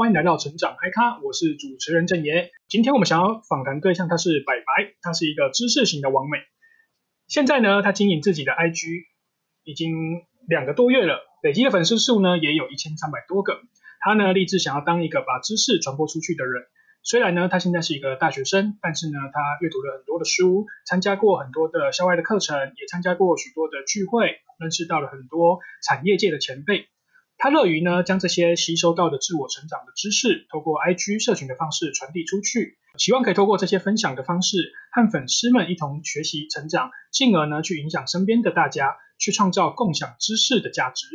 欢迎来到成长嗨咖，我是主持人郑爷。今天我们想要访谈对象，他是白白，他是一个知识型的网美。现在呢，他经营自己的 IG 已经两个多月了，累积的粉丝数呢也有一千三百多个。他呢立志想要当一个把知识传播出去的人。虽然呢，他现在是一个大学生，但是呢，他阅读了很多的书，参加过很多的校外的课程，也参加过许多的聚会，认识到了很多产业界的前辈。他乐于呢将这些吸收到的自我成长的知识，透过 IG 社群的方式传递出去，希望可以透过这些分享的方式，和粉丝们一同学习成长，进而呢去影响身边的大家，去创造共享知识的价值。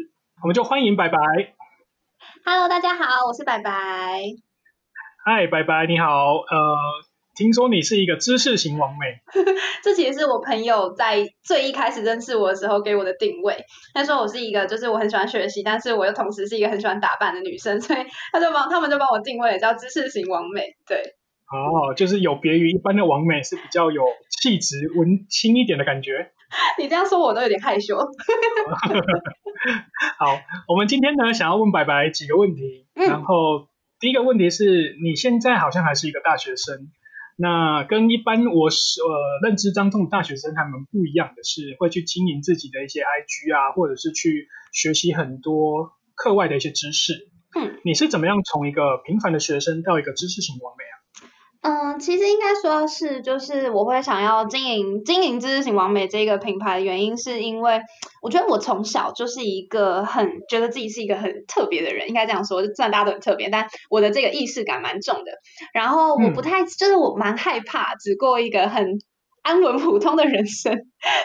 我们就欢迎白白。Hello，大家好，我是白白。嗨，白白你好，呃。听说你是一个知识型王美，这其实是我朋友在最一开始认识我的时候给我的定位。他说我是一个，就是我很喜欢学习，但是我又同时是一个很喜欢打扮的女生，所以他就帮他们就帮我定位叫知识型王美。对，哦，就是有别于一般的王美，是比较有气质、文青一点的感觉。你这样说我都有点害羞。好，我们今天呢想要问白白几个问题，嗯、然后第一个问题是你现在好像还是一个大学生。那跟一般我是呃认知当中的大学生他们不一样的是，会去经营自己的一些 IG 啊，或者是去学习很多课外的一些知识。嗯，你是怎么样从一个平凡的学生到一个知识型网美啊？嗯，其实应该说是，就是我会想要经营经营知识型完美这个品牌的原因，是因为我觉得我从小就是一个很觉得自己是一个很特别的人，应该这样说，虽然大家都很特别，但我的这个意识感蛮重的。然后我不太，嗯、就是我蛮害怕只过一个很安稳普通的人生，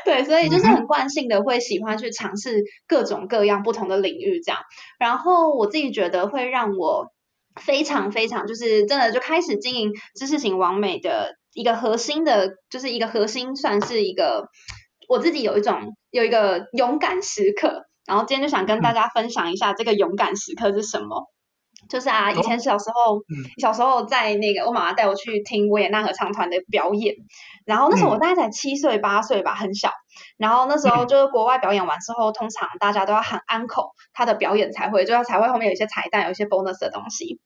对，所以就是很惯性的会喜欢去尝试各种各样不同的领域这样。然后我自己觉得会让我。非常非常，就是真的就开始经营知识型完美的一个核心的，就是一个核心，算是一个我自己有一种有一个勇敢时刻，然后今天就想跟大家分享一下这个勇敢时刻是什么。就是啊，以前小时候，哦、小时候在那个我妈妈带我去听维也纳合唱团的表演，然后那时候我大概才七岁八岁吧，很小。然后那时候就是国外表演完之后，通常大家都要喊安可，他的表演才会，就要才会后面有一些彩蛋，有一些 bonus 的东西。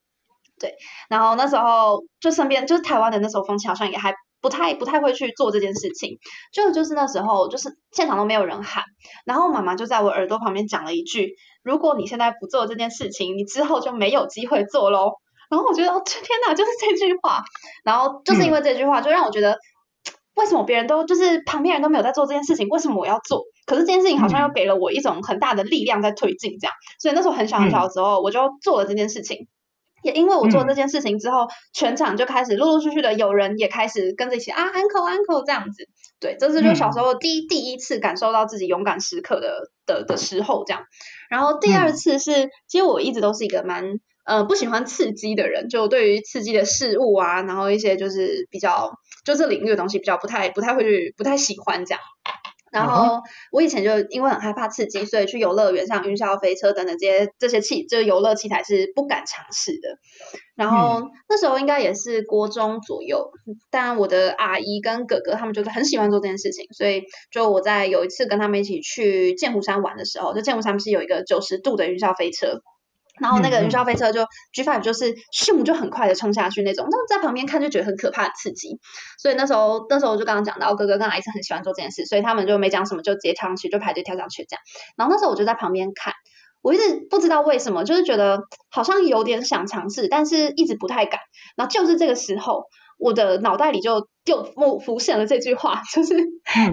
对，然后那时候就身边就是台湾的那时候风气好像也还不太不太会去做这件事情，就就是那时候就是现场都没有人喊，然后妈妈就在我耳朵旁边讲了一句：如果你现在不做这件事情，你之后就没有机会做喽。然后我觉得天哪，就是这句话，然后就是因为这句话，就让我觉得为什么别人都就是旁边人都没有在做这件事情，为什么我要做？可是这件事情好像又给了我一种很大的力量在推进，这样，所以那时候很小很小的时候，我就做了这件事情。也因为我做这件事情之后，嗯、全场就开始陆陆续续的有人也开始跟着一起啊，uncle uncle 这样子，对，这是就小时候第一、嗯、第一次感受到自己勇敢时刻的的的时候这样。然后第二次是，嗯、其实我一直都是一个蛮呃不喜欢刺激的人，就对于刺激的事物啊，然后一些就是比较就这领域的东西比较不太不太会去不太喜欢这样。然后我以前就因为很害怕刺激，所以去游乐园像云霄飞车等等这些这些器，就是游乐器材是不敢尝试的。然后、嗯、那时候应该也是国中左右，但我的阿姨跟哥哥他们就是很喜欢做这件事情，所以就我在有一次跟他们一起去剑湖山玩的时候，就剑湖山不是有一个九十度的云霄飞车。然后那个云霄飞车就 G5 就是咻就很快的冲下去那种，那在旁边看就觉得很可怕的刺激，所以那时候那时候我就刚刚讲到哥哥跟阿姨是很喜欢做这件事，所以他们就没讲什么就直接跳上去就排队跳上去这样，然后那时候我就在旁边看，我一直不知道为什么，就是觉得好像有点想尝试，但是一直不太敢，然后就是这个时候。我的脑袋里就就浮浮现了这句话，就是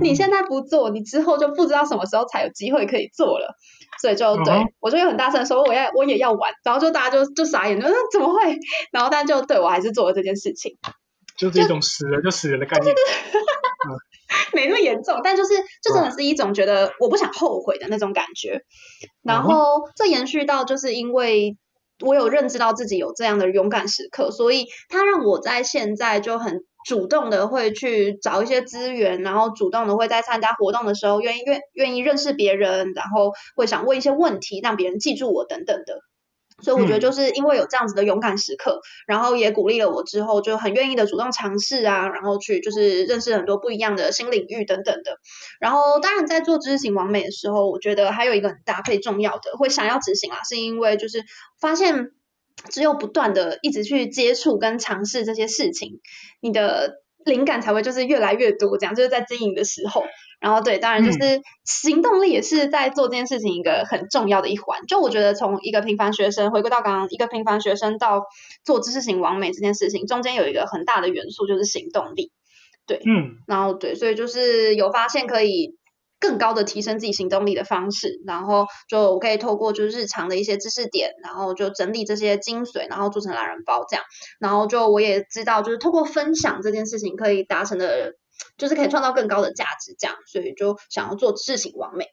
你现在不做，你之后就不知道什么时候才有机会可以做了。所以就对、嗯、我就会很大声说我要我也要玩，然后就大家就就傻眼，就说怎么会？然后但就对我还是做了这件事情，就是一种死人就死人的概念，没那么严重，但就是就真的是一种觉得我不想后悔的那种感觉。然后这延续到就是因为。我有认知到自己有这样的勇敢时刻，所以它让我在现在就很主动的会去找一些资源，然后主动的会在参加活动的时候愿意愿愿意认识别人，然后会想问一些问题，让别人记住我等等的。所以我觉得就是因为有这样子的勇敢时刻，嗯、然后也鼓励了我之后就很愿意的主动尝试啊，然后去就是认识很多不一样的新领域等等的。然后当然在做知识型网美的时候，我觉得还有一个很搭配重要的会想要执行啊，是因为就是发现只有不断的一直去接触跟尝试这些事情，你的灵感才会就是越来越多，这样就是在经营的时候。然后对，当然就是行动力也是在做这件事情一个很重要的一环。就我觉得从一个平凡学生回归到刚刚一个平凡学生到做知识型完美这件事情，中间有一个很大的元素就是行动力。对，嗯，然后对，所以就是有发现可以更高的提升自己行动力的方式，然后就我可以透过就是日常的一些知识点，然后就整理这些精髓，然后做成懒人包这样。然后就我也知道，就是透过分享这件事情可以达成的。就是可以创造更高的价值，这样，所以就想要做知识型网美。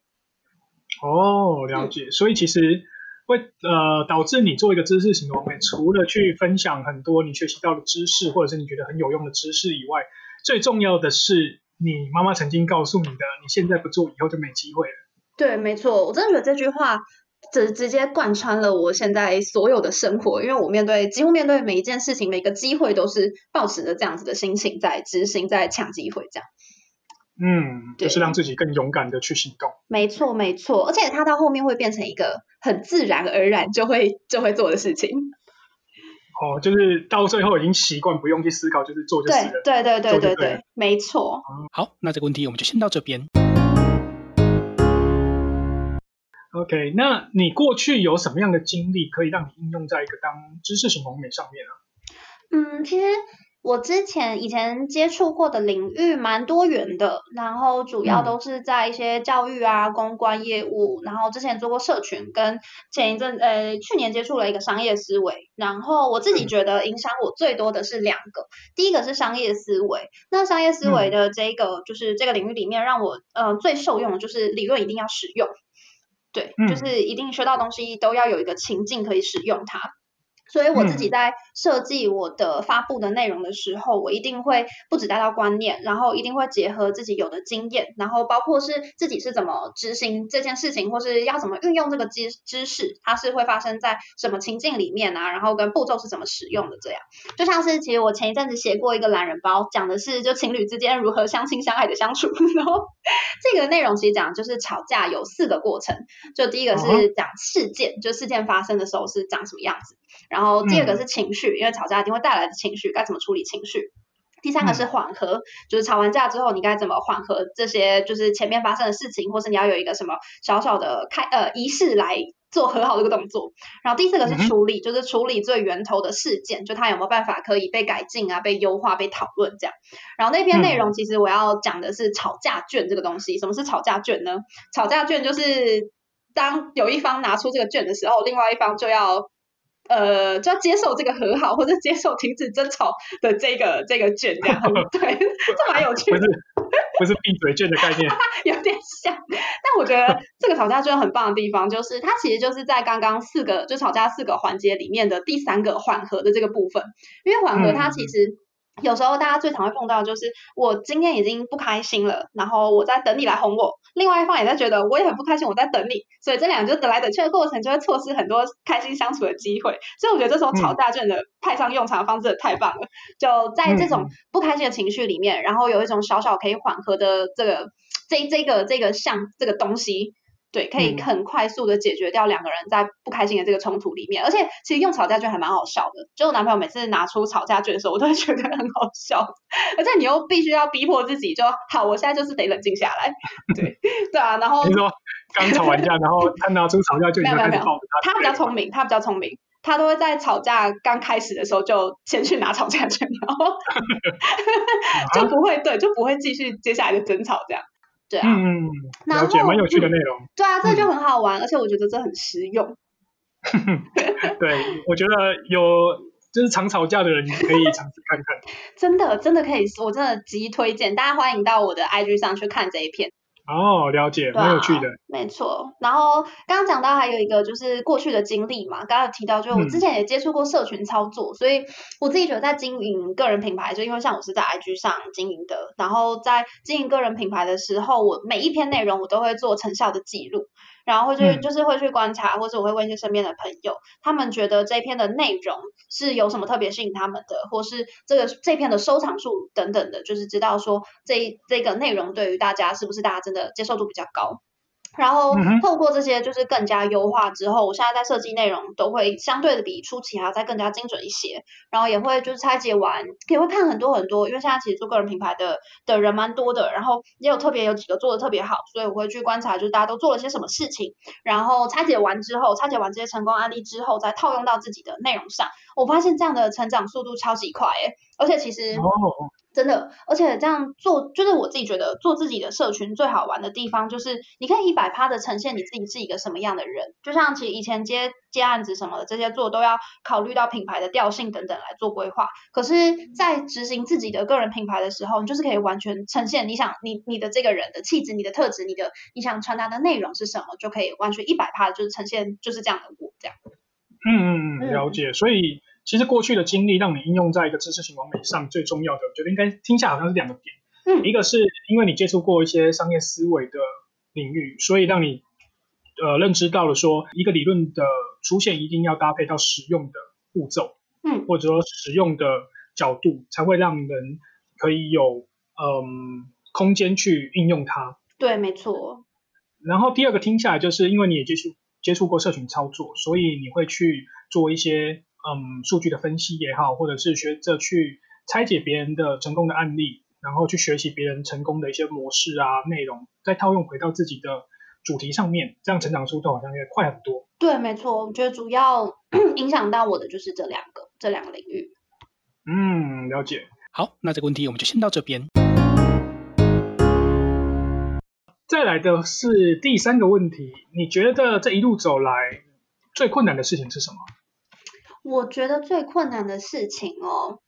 哦，了解。嗯、所以其实会呃导致你做一个知识型完美，除了去分享很多你学习到的知识，或者是你觉得很有用的知识以外，最重要的是你妈妈曾经告诉你的，你现在不做，以后就没机会了。对，没错，我真的觉得这句话。直直接贯穿了我现在所有的生活，因为我面对几乎面对每一件事情、每个机会，都是抱持着这样子的心情在执行、在抢机会，这样。嗯，就是让自己更勇敢的去行动。没错，没错，而且它到后面会变成一个很自然而然就会就会做的事情。哦，就是到最后已经习惯不用去思考，就是做就是了。对对对对对对，没错。好，那这个问题我们就先到这边。OK，那你过去有什么样的经历可以让你应用在一个当知识型红美上面啊？嗯，其实我之前以前接触过的领域蛮多元的，然后主要都是在一些教育啊、公关业务，然后之前做过社群，跟前一阵呃去年接触了一个商业思维，然后我自己觉得影响我最多的是两个，第一个是商业思维，那商业思维的这个就是这个领域里面让我呃最受用的就是理论一定要使用。对，就是一定学到东西都要有一个情境可以使用它。所以我自己在设计我的发布的内容的时候，嗯、我一定会不止带到观念，然后一定会结合自己有的经验，然后包括是自己是怎么执行这件事情，或是要怎么运用这个知知识，它是会发生在什么情境里面啊，然后跟步骤是怎么使用的这样。就像是其实我前一阵子写过一个懒人包，讲的是就情侣之间如何相亲相爱的相处，然后 这个内容其实讲的就是吵架有四个过程，就第一个是讲事件，嗯、就事件发生的时候是长什么样子。然后第二个是情绪，嗯、因为吵架一定会带来的情绪，该怎么处理情绪？第三个是缓和，嗯、就是吵完架之后你该怎么缓和这些，就是前面发生的事情，或是你要有一个什么小小的开呃仪式来做和好这个动作。然后第四个是处理，嗯、就是处理最源头的事件，就它有没有办法可以被改进啊、被优化、被讨论这样。然后那篇内容其实我要讲的是吵架卷这个东西。什么是吵架卷呢？吵架卷就是当有一方拿出这个卷的时候，另外一方就要。呃，就要接受这个和好，或者接受停止争吵的这个这个卷，这样 对，这蛮有趣的。不是不是闭嘴卷的概念，有点像。但我觉得这个吵架卷很棒的地方，就是它其实就是在刚刚四个就吵架四个环节里面的第三个缓和的这个部分，因为缓和它其实。嗯有时候大家最常会碰到，就是我今天已经不开心了，然后我在等你来哄我，另外一方也在觉得我也很不开心，我在等你，所以这两个就等来等去的过程，就会错失很多开心相处的机会。所以我觉得这时候吵架真的派上用场的方式太棒了，就在这种不开心的情绪里面，然后有一种小小可以缓和的这个这这个这个像这个东西。对，可以很快速的解决掉两个人在不开心的这个冲突里面，而且其实用吵架券还蛮好笑的。就我男朋友每次拿出吵架券的时候，我都会觉得很好笑，而且你又必须要逼迫自己，就好，我现在就是得冷静下来。对，对啊，然后你说刚吵完架，然后 他拿出吵架券，没有没有没有，他比较聪明，他比较聪明，他都会在吵架刚开始的时候就先去拿吵架券，然后 就不会对，就不会继续接下来的争吵这样。对啊，嗯，了解，蛮有趣的内容。对啊，这就很好玩，嗯、而且我觉得这很实用。对，我觉得有就是常吵架的人可以尝试看看。真的，真的可以，我真的极推荐，大家欢迎到我的 IG 上去看这一片。哦，了解，蛮有趣的。没错，然后刚刚讲到还有一个就是过去的经历嘛，刚刚提到就是我之前也接触过社群操作，嗯、所以我自己觉得在经营个人品牌，就因为像我是在 IG 上经营的，然后在经营个人品牌的时候，我每一篇内容我都会做成效的记录。然后会去，就是会去观察，或者我会问一些身边的朋友，他们觉得这篇的内容是有什么特别吸引他们的，或是这个这篇的收藏数等等的，就是知道说这这个内容对于大家是不是大家真的接受度比较高。然后透过这些就是更加优化之后，我现在在设计内容都会相对的比初期还要再更加精准一些。然后也会就是拆解完，也会看很多很多，因为现在其实做个人品牌的的人蛮多的，然后也有特别有几个做的特别好，所以我会去观察，就是大家都做了些什么事情。然后拆解完之后，拆解完这些成功案例之后，再套用到自己的内容上，我发现这样的成长速度超级快诶，而且其实。哦真的，而且这样做，就是我自己觉得做自己的社群最好玩的地方，就是你可以一百趴的呈现你自己是一个什么样的人。就像其实以前接接案子什么的，这些做都要考虑到品牌的调性等等来做规划。可是，在执行自己的个人品牌的时候，你就是可以完全呈现你想你你的这个人的气质、你的特质、你的你想传达的内容是什么，就可以完全一百趴的就是呈现就是这样的我这样。嗯嗯嗯，了解。所以。其实过去的经历让你应用在一个知识型网美上最重要的，我觉得应该听下来好像是两个点。嗯，一个是因为你接触过一些商业思维的领域，所以让你呃认知到了说一个理论的出现一定要搭配到实用的步骤，嗯，或者说实用的角度，才会让人可以有嗯空间去应用它。对，没错。然后第二个听下来就是因为你也接触接触过社群操作，所以你会去做一些。嗯，数据的分析也好，或者是学着去拆解别人的成功的案例，然后去学习别人成功的一些模式啊、内容，再套用回到自己的主题上面，这样成长速度好像也快很多。对，没错，我觉得主要 影响到我的就是这两个这两个领域。嗯，了解。好，那这个问题我们就先到这边。再来的是第三个问题，你觉得这一路走来最困难的事情是什么？我觉得最困难的事情哦，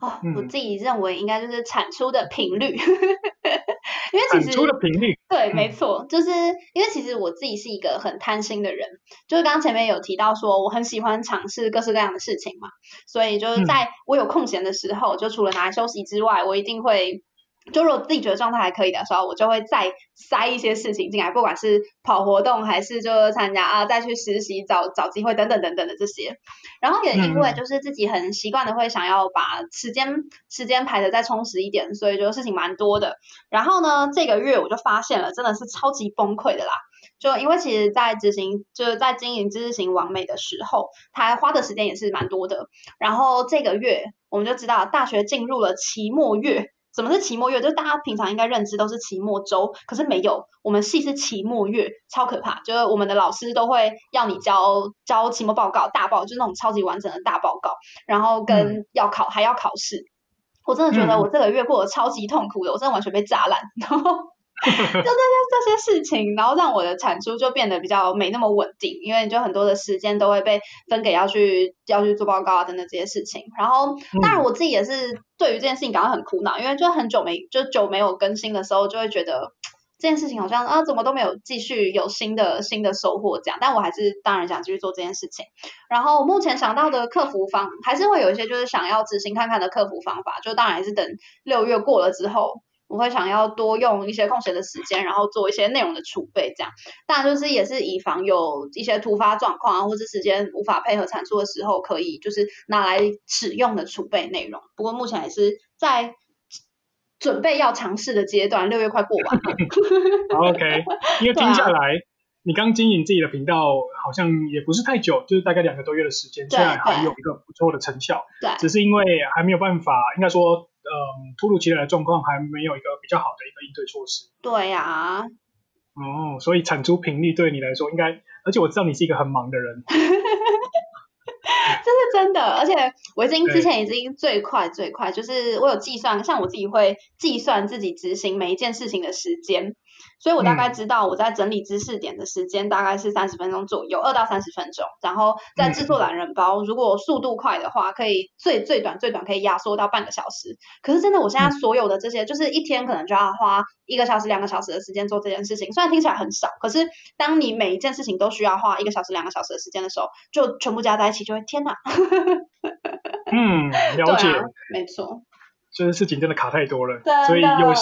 哦，嗯、我自己认为应该就是产出的频率，因为其实产出的频率，对，嗯、没错，就是因为其实我自己是一个很贪心的人，就是刚刚前面有提到说我很喜欢尝试各式各样的事情嘛，所以就是在我有空闲的时候，嗯、就除了拿来休息之外，我一定会。就如果自己觉得状态还可以的时候，我就会再塞一些事情进来，不管是跑活动还是就参加啊，再去实习找找机会等等等等的这些。然后也因为就是自己很习惯的会想要把时间时间排的再充实一点，所以就事情蛮多的。然后呢，这个月我就发现了，真的是超级崩溃的啦。就因为其实，在执行就是在经营知识型完美的时候，他花的时间也是蛮多的。然后这个月我们就知道，大学进入了期末月。什么是期末月？就是大家平常应该认知都是期末周，可是没有，我们系是期末月，超可怕。就是我们的老师都会要你交交期末报告，大报，就是那种超级完整的大报告，然后跟要考、嗯、还要考试。我真的觉得我这个月过得超级痛苦的，我真的完全被炸烂。然后。就这些这些事情，然后让我的产出就变得比较没那么稳定，因为就很多的时间都会被分给要去要去做报告啊等等这些事情。然后当然我自己也是对于这件事情感到很苦恼，因为就很久没就久没有更新的时候，就会觉得这件事情好像啊怎么都没有继续有新的新的收获这样。但我还是当然想继续做这件事情。然后目前想到的客服方还是会有一些就是想要执行看看的客服方法，就当然还是等六月过了之后。我会想要多用一些空闲的时间，然后做一些内容的储备，这样。当然就是也是以防有一些突发状况啊，或者时间无法配合产出的时候，可以就是拿来使用的储备内容。不过目前也是在准备要尝试的阶段，六月快过完了。OK，因为听下来，啊、你刚经营自己的频道好像也不是太久，就是大概两个多月的时间，虽然还有一个不错的成效，对，只是因为还没有办法，应该说。嗯，突如其来的状况还没有一个比较好的一个应对措施。对呀、啊。哦，所以产出频率对你来说应该，而且我知道你是一个很忙的人。这是真的，而且我已经之前已经最快最快，就是我有计算，像我自己会计算自己执行每一件事情的时间。所以我大概知道我在整理知识点的时间大概是三十分钟左右，二到三十分钟。然后在制作懒人包，如果速度快的话，可以最最短最短可以压缩到半个小时。可是真的，我现在所有的这些，就是一天可能就要花一个小时、两个小时的时间做这件事情。虽然听起来很少，可是当你每一件事情都需要花一个小时、两个小时的时间的时候，就全部加在一起，就会天哪！嗯，了解，啊、没错。这个事情真的卡太多了，所以有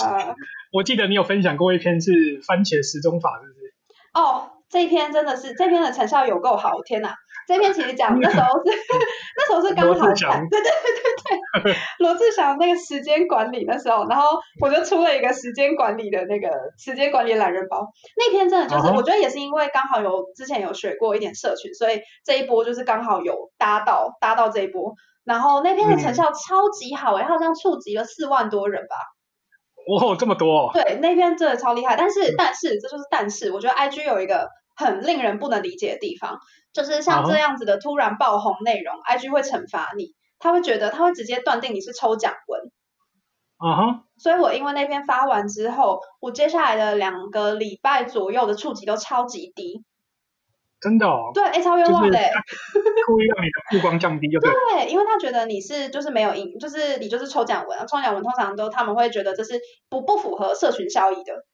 我记得你有分享过一篇是番茄时钟法，是不是？哦，这一篇真的是这篇的成效有够好，天哪！这篇其实讲 那时候是 那时候是刚好看，对对对对对，罗志祥那个时间管理那时候，然后我就出了一个时间管理的那个时间管理懒人包。那篇真的就是，我觉得也是因为刚好有之前有学过一点社群，所以这一波就是刚好有搭到搭到这一波。然后那篇的成效超级好哎，好像触及了四万多人吧。哇，这么多！对，那篇真的超厉害。但是但是这就是但是，我觉得 IG 有一个很令人不能理解的地方。就是像这样子的突然爆红内容，IG 会惩罚你，他会觉得他会直接断定你是抽奖文。啊哈！所以我因为那篇发完之后，我接下来的两个礼拜左右的触及都超级低。真的哦？对，哎，超冤枉的。故意让你的曝光降低就对。对，因为他觉得你是就是没有赢，就是你就是抽奖文，抽奖文通常都他们会觉得这是不不符合社群效益的。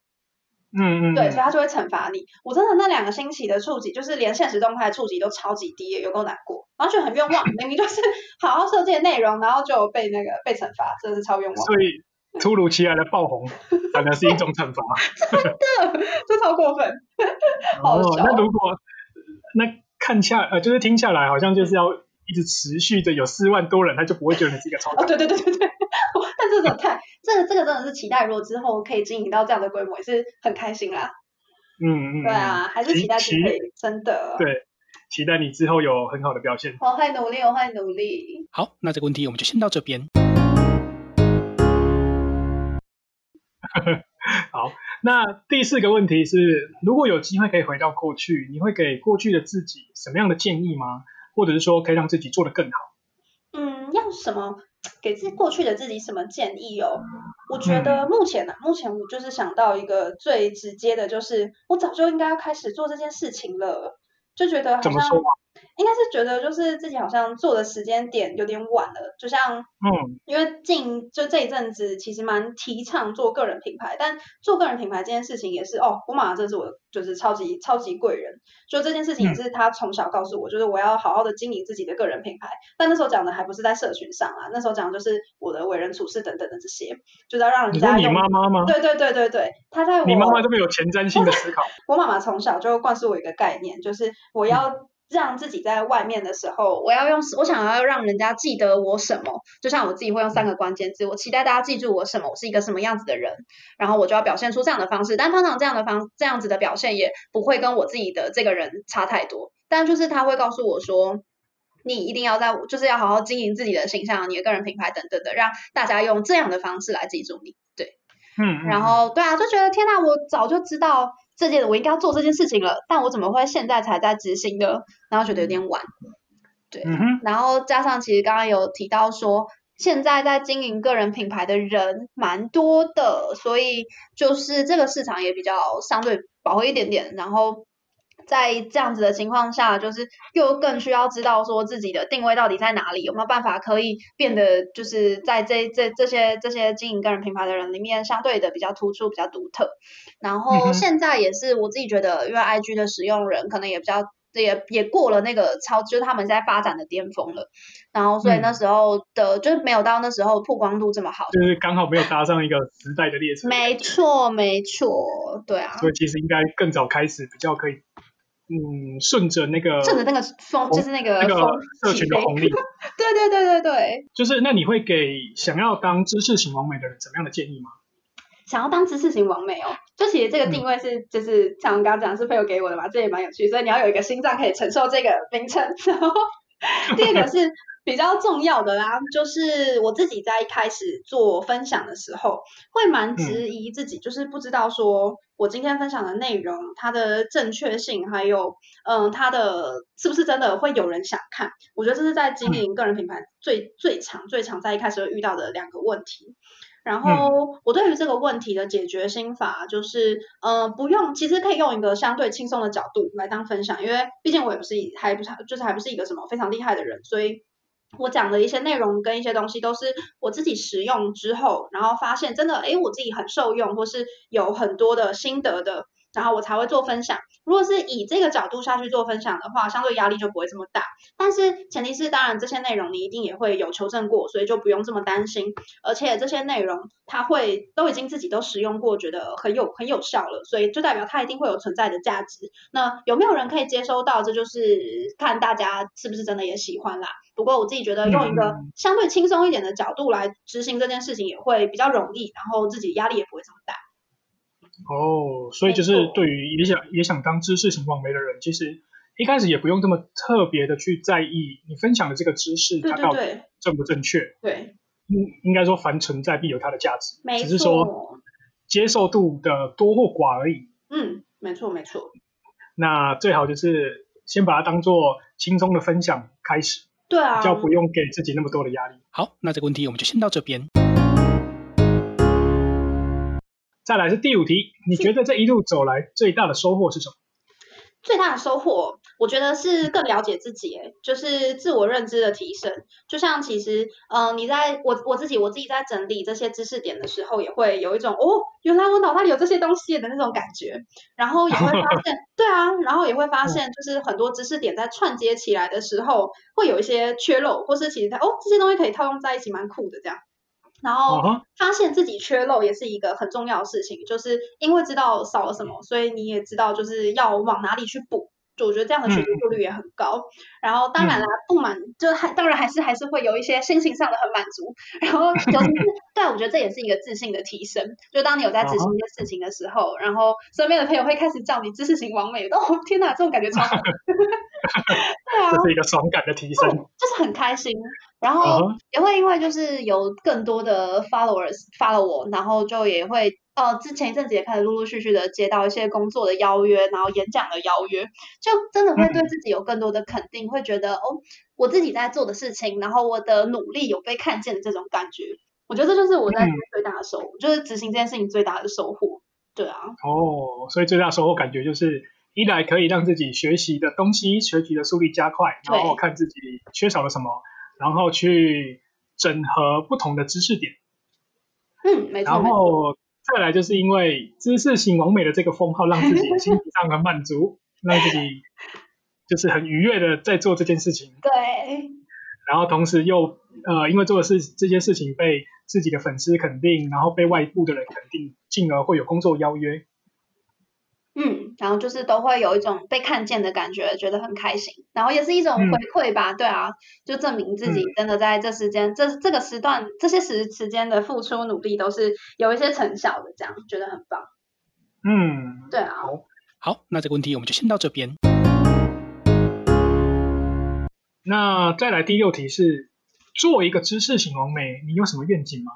嗯嗯，对，所以他就会惩罚你。我真的那两个星期的触及，就是连现实动态触及都超级低，有够难过，然后就很冤枉。明明就是好好设计的内容，然后就被那个被惩罚，真的是超冤枉。所以突如其来的爆红，反而是一种惩罚。真的，这超过分。好哦，那如果那看下呃，就是听下来，好像就是要一直持续的有四万多人，他就不会觉得你是一个超。哦，对对对对对。但这种太，这个这个真的是期待，如果之后可以经营到这样的规模，也是很开心啦。嗯嗯。对啊，还是期待可以真的。对，期待你之后有很好的表现。我会努力，我会努力。好，那这个问题我们就先到这边。好，那第四个问题是，如果有机会可以回到过去，你会给过去的自己什么样的建议吗？或者是说可以让自己做得更好？嗯，要什么？给自过去的自己什么建议哦？我觉得目前呢、啊，目前我就是想到一个最直接的，就是我早就应该要开始做这件事情了，就觉得好像。应该是觉得就是自己好像做的时间点有点晚了，就像，嗯，因为近就这一阵子其实蛮提倡做个人品牌，但做个人品牌这件事情也是哦，我妈妈这是我就是超级超级贵人，就这件事情也是他从小告诉我，就是我要好好的经营自己的个人品牌，但那时候讲的还不是在社群上啊，那时候讲的就是我的为人处事等等的这些，就是要让人家用。你妈妈吗？对对对对对，他在我。你妈妈这么有前瞻性的思考。我妈妈从小就灌输我一个概念，就是我要。嗯让自己在外面的时候，我要用，我想要让人家记得我什么，就像我自己会用三个关键字，我期待大家记住我什么，我是一个什么样子的人，然后我就要表现出这样的方式。但通常这样的方，这样子的表现也不会跟我自己的这个人差太多。但就是他会告诉我说，你一定要在，就是要好好经营自己的形象、你的个人品牌等等的，让大家用这样的方式来记住你。对，嗯，然后对啊，就觉得天哪，我早就知道。这件我应该要做这件事情了，但我怎么会现在才在执行呢？然后觉得有点晚，对。嗯。然后加上其实刚刚有提到说，现在在经营个人品牌的人蛮多的，所以就是这个市场也比较相对饱和一点点。然后。在这样子的情况下，就是又更需要知道说自己的定位到底在哪里，有没有办法可以变得就是在这这这些这些经营个人品牌的人里面相对的比较突出、比较独特。然后现在也是我自己觉得，因为 IG 的使用人可能也比较也也过了那个超，就是他们在发展的巅峰了。然后所以那时候的、嗯、就是没有到那时候曝光度这么好，就是刚好没有搭上一个时代的列车。没错，没错，对啊。所以其实应该更早开始，比较可以。嗯，顺着那个，顺着那个风，就是那个那个社群的红利。对对对对对。就是那你会给想要当知识型完美的人怎么样的建议吗？想要当知识型完美哦，就其实这个定位是，嗯、就是像我刚刚讲是朋友给我的嘛，这也蛮有趣，所以你要有一个心脏可以承受这个名称。然后 第二个是。比较重要的啦，就是我自己在一开始做分享的时候，会蛮质疑自己，就是不知道说我今天分享的内容它的正确性，还有嗯，它的是不是真的会有人想看？我觉得这是在经营个人品牌最最常最常在一开始会遇到的两个问题。然后我对于这个问题的解决心法就是，呃，不用，其实可以用一个相对轻松的角度来当分享，因为毕竟我也不是还不是就是还不是一个什么非常厉害的人，所以。我讲的一些内容跟一些东西都是我自己使用之后，然后发现真的，诶，我自己很受用，或是有很多的心得的，然后我才会做分享。如果是以这个角度下去做分享的话，相对压力就不会这么大。但是前提是，当然这些内容你一定也会有求证过，所以就不用这么担心。而且这些内容它会都已经自己都使用过，觉得很有很有效了，所以就代表它一定会有存在的价值。那有没有人可以接收到？这就是看大家是不是真的也喜欢啦。不过我自己觉得用一个相对轻松一点的角度来执行这件事情也会比较容易，然后自己压力也不会这么大。哦，所以就是对于也想也想当知识型网媒的人，其实一开始也不用这么特别的去在意你分享的这个知识它到底正不正确。对，应应该说凡存在必有它的价值，只是说接受度的多或寡而已。嗯，没错没错。那最好就是先把它当做轻松的分享开始。对啊，就不用给自己那么多的压力。好，那这个问题我们就先到这边。再来是第五题，你觉得这一路走来最大的收获是什么？最大的收获，我觉得是更了解自己，诶，就是自我认知的提升。就像其实，嗯、呃，你在我我自己我自己在整理这些知识点的时候，也会有一种哦，原来我脑袋里有这些东西的那种感觉。然后也会发现，对啊，然后也会发现，就是很多知识点在串接起来的时候，会有一些缺漏，或是其实它哦，这些东西可以套用在一起，蛮酷的这样。然后发现自己缺漏也是一个很重要的事情，就是因为知道少了什么，所以你也知道就是要往哪里去补。就我觉得这样的学习速率也很高。然后当然啦，不满就还当然还是还是会有一些心情上的很满足。然后 就是对，我觉得这也是一个自信的提升。就当你有在执行一些事情的时候，然后身边的朋友会开始叫你知识型完美。哦，天哪，这种感觉超好。对啊，这是一个爽感的提升，就是很开心。然后也会因为就是有更多的 followers follow 我，然后就也会呃，之前一阵子也开始陆陆续续的接到一些工作的邀约，然后演讲的邀约，就真的会对自己有更多的肯定，嗯、会觉得哦，我自己在做的事情，然后我的努力有被看见的这种感觉。我觉得这就是我在最大的收获，嗯、就是执行这件事情最大的收获。对啊。哦，所以最大的收获感觉就是。一来可以让自己学习的东西、学习的速率加快，然后看自己缺少了什么，然后去整合不同的知识点。嗯，没错。然后再来就是因为知识型完美的这个封号，让自己心理上很满足，让自己就是很愉悦的在做这件事情。对。然后同时又呃，因为做的是这件事情被自己的粉丝肯定，然后被外部的人肯定，进而会有工作邀约。嗯，然后就是都会有一种被看见的感觉，觉得很开心，然后也是一种回馈吧，嗯、对啊，就证明自己真的在这时间、嗯、这这个时段这些时时间的付出努力都是有一些成效的，这样觉得很棒。嗯，对啊。好，好，那这个问题我们就先到这边。那再来第六题是，做一个知识型网美，你有什么愿景吗？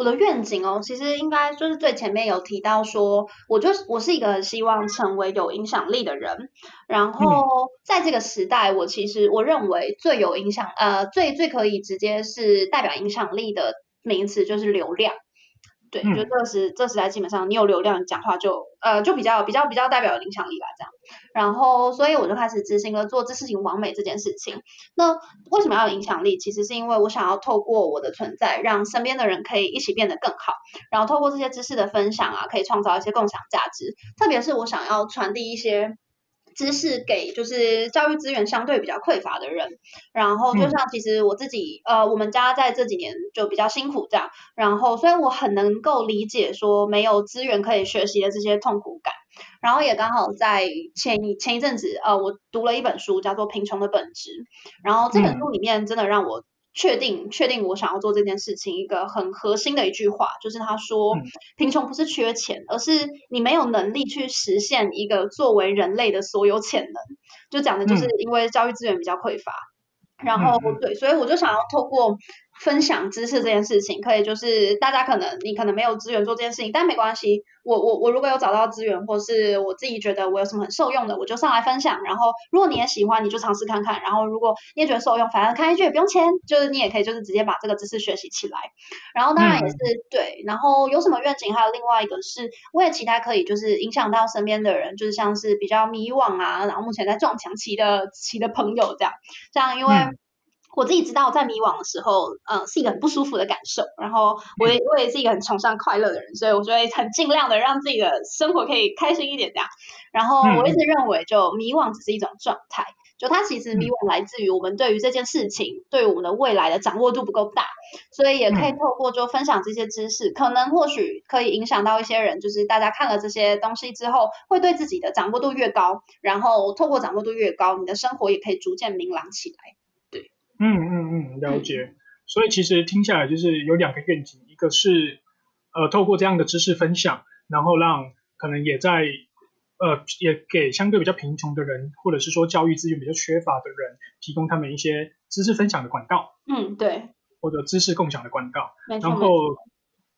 我的愿景哦，其实应该就是最前面有提到说，我就是我是一个希望成为有影响力的人，然后在这个时代，我其实我认为最有影响，呃，最最可以直接是代表影响力的名词就是流量。对，就这时这时代基本上你有流量，讲话就呃就比较比较比较代表有影响力吧，这样。然后，所以我就开始执行了做这事情完美这件事情。那为什么要有影响力？其实是因为我想要透过我的存在，让身边的人可以一起变得更好。然后透过这些知识的分享啊，可以创造一些共享价值。特别是我想要传递一些。知识给就是教育资源相对比较匮乏的人，然后就像其实我自己，嗯、呃，我们家在这几年就比较辛苦这样，然后所以我很能够理解说没有资源可以学习的这些痛苦感，然后也刚好在前一前一阵子，呃，我读了一本书叫做《贫穷的本质》，然后这本书里面真的让我。确定确定我想要做这件事情，一个很核心的一句话就是他说，贫穷不是缺钱，而是你没有能力去实现一个作为人类的所有潜能。就讲的就是因为教育资源比较匮乏，然后对，所以我就想要透过。分享知识这件事情，可以就是大家可能你可能没有资源做这件事情，但没关系，我我我如果有找到资源，或是我自己觉得我有什么很受用的，我就上来分享。然后如果你也喜欢，你就尝试看看。然后如果你也觉得受用，反正看一句也不用钱，就是你也可以就是直接把这个知识学习起来。然后当然也是、嗯、对，然后有什么愿景？还有另外一个是，我也期待可以就是影响到身边的人，就是像是比较迷惘啊，然后目前在撞墙期的期的朋友这样，这样因为。嗯我自己知道在迷惘的时候，嗯，是一个很不舒服的感受。然后我也我也是一个很崇尚快乐的人，所以我就会很尽量的让自己的生活可以开心一点这样。然后我一直认为，就迷惘只是一种状态，就它其实迷惘来自于我们对于这件事情，对我们的未来的掌握度不够大，所以也可以透过就分享这些知识，可能或许可以影响到一些人，就是大家看了这些东西之后，会对自己的掌握度越高，然后透过掌握度越高，你的生活也可以逐渐明朗起来。嗯嗯嗯，了解。嗯、所以其实听下来就是有两个愿景，一个是呃透过这样的知识分享，然后让可能也在呃也给相对比较贫穷的人，或者是说教育资源比较缺乏的人，提供他们一些知识分享的管道。嗯，对。或者知识共享的管道。然后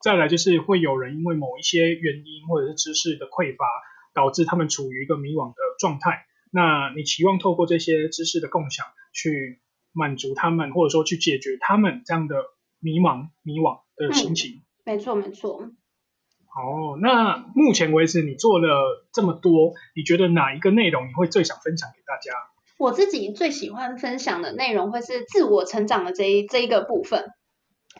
再来就是会有人因为某一些原因或者是知识的匮乏，导致他们处于一个迷惘的状态。那你期望透过这些知识的共享去满足他们，或者说去解决他们这样的迷茫、迷惘的心情。嗯、没错，没错。哦，那目前为止你做了这么多，你觉得哪一个内容你会最想分享给大家？我自己最喜欢分享的内容会是自我成长的这一这一个部分。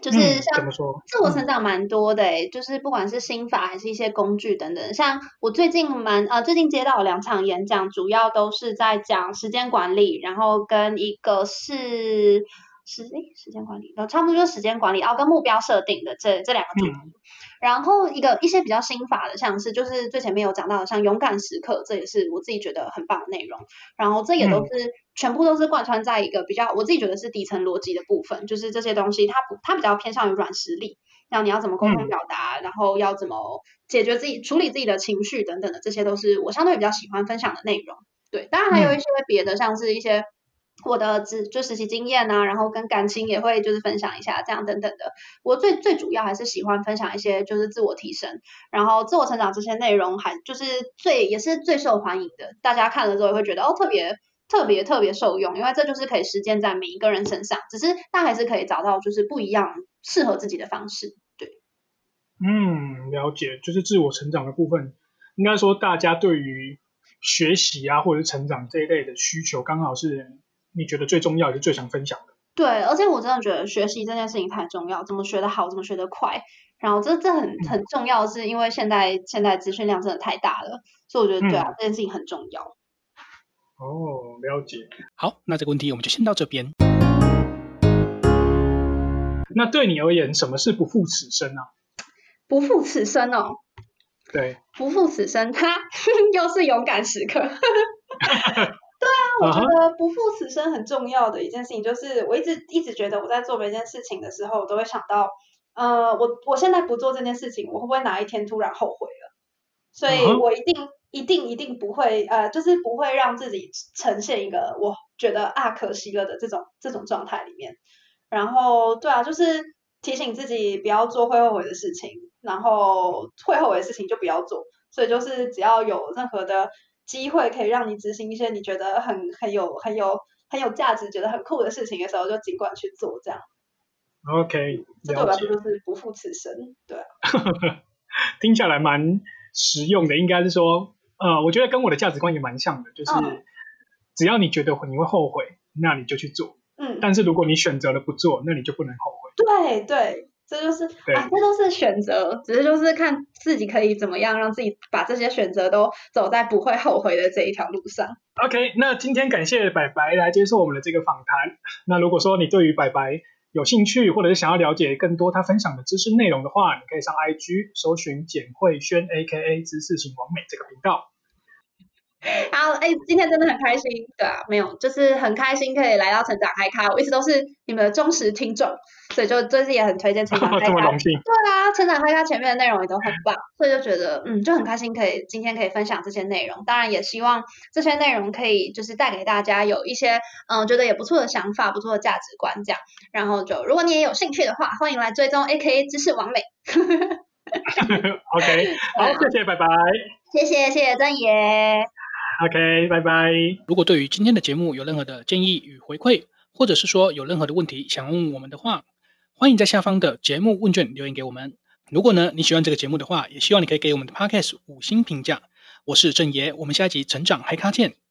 就是像自我成长蛮多的诶、嗯、就是不管是心法还是一些工具等等，像我最近蛮呃最近接到两场演讲，主要都是在讲时间管理，然后跟一个是。时诶，时间管理，然后差不多就是时间管理，然后跟目标设定的这这两个主题，嗯、然后一个一些比较心法的，像是就是最前面有讲到的，像勇敢时刻，这也是我自己觉得很棒的内容。然后这也都是、嗯、全部都是贯穿在一个比较我自己觉得是底层逻辑的部分，就是这些东西它不它比较偏向于软实力，像你要怎么沟通表达，嗯、然后要怎么解决自己处理自己的情绪等等的，这些都是我相对比较喜欢分享的内容。对，当然还有一些别的，嗯、像是一些。我的职就实习经验啊，然后跟感情也会就是分享一下这样等等的。我最最主要还是喜欢分享一些就是自我提升，然后自我成长这些内容还就是最也是最受欢迎的。大家看了之后也会觉得哦特别特别特别受用，因为这就是可以实践在每一个人身上，只是他还是可以找到就是不一样适合自己的方式。对，嗯，了解，就是自我成长的部分，应该说大家对于学习啊或者成长这一类的需求刚好是。你觉得最重要也是最想分享的？对，而且我真的觉得学习这件事情太重要，怎么学得好，怎么学得快，然后这这很很重要，是因为现在现在资讯量真的太大了，所以我觉得对啊，嗯、这件事情很重要。哦，了解。好，那这个问题我们就先到这边。那对你而言，什么是不负此生、啊？不负此生哦。对。不负此生，他 又是勇敢时刻。我觉得不负此生很重要的一件事情，就是我一直一直觉得我在做每件事情的时候，我都会想到，呃，我我现在不做这件事情，我会不会哪一天突然后悔了？所以我一定一定一定不会，呃，就是不会让自己呈现一个我觉得啊可惜了的这种这种状态里面。然后，对啊，就是提醒自己不要做会后悔的事情，然后会后悔的事情就不要做。所以就是只要有任何的。机会可以让你执行一些你觉得很很有很有很有价值、觉得很酷的事情的时候，就尽管去做这样。OK，这对我来说就是不负此生，对啊。听下来蛮实用的，应该是说，呃，我觉得跟我的价值观也蛮像的，就是只要你觉得你会后悔，那你就去做。嗯。但是如果你选择了不做，那你就不能后悔。对对。这就是对啊，这都是选择，只是就是看自己可以怎么样让自己把这些选择都走在不会后悔的这一条路上。OK，那今天感谢白白来接受我们的这个访谈。那如果说你对于白白有兴趣，或者是想要了解更多他分享的知识内容的话，你可以上 IG 搜寻简慧轩 AKA 知识型网美这个频道。好，哎，今天真的很开心，对啊，没有，就是很开心可以来到成长嗨咖，我一直都是你们的忠实听众，所以就最近也很推荐成长嗨咖。这么荣幸。对啊，成长嗨咖前面的内容也都很棒，所以就觉得，嗯，就很开心可以今天可以分享这些内容。当然也希望这些内容可以就是带给大家有一些，嗯，觉得也不错的想法，不错的价值观这样。然后就如果你也有兴趣的话，欢迎来追踪 AKA 知识王美。OK，好，谢谢，拜拜。谢谢，谢谢曾爷。OK，拜拜。如果对于今天的节目有任何的建议与回馈，或者是说有任何的问题想问我们的话，欢迎在下方的节目问卷留言给我们。如果呢你喜欢这个节目的话，也希望你可以给我们的 Podcast 五星评价。我是郑爷，我们下一集成长嗨咖见。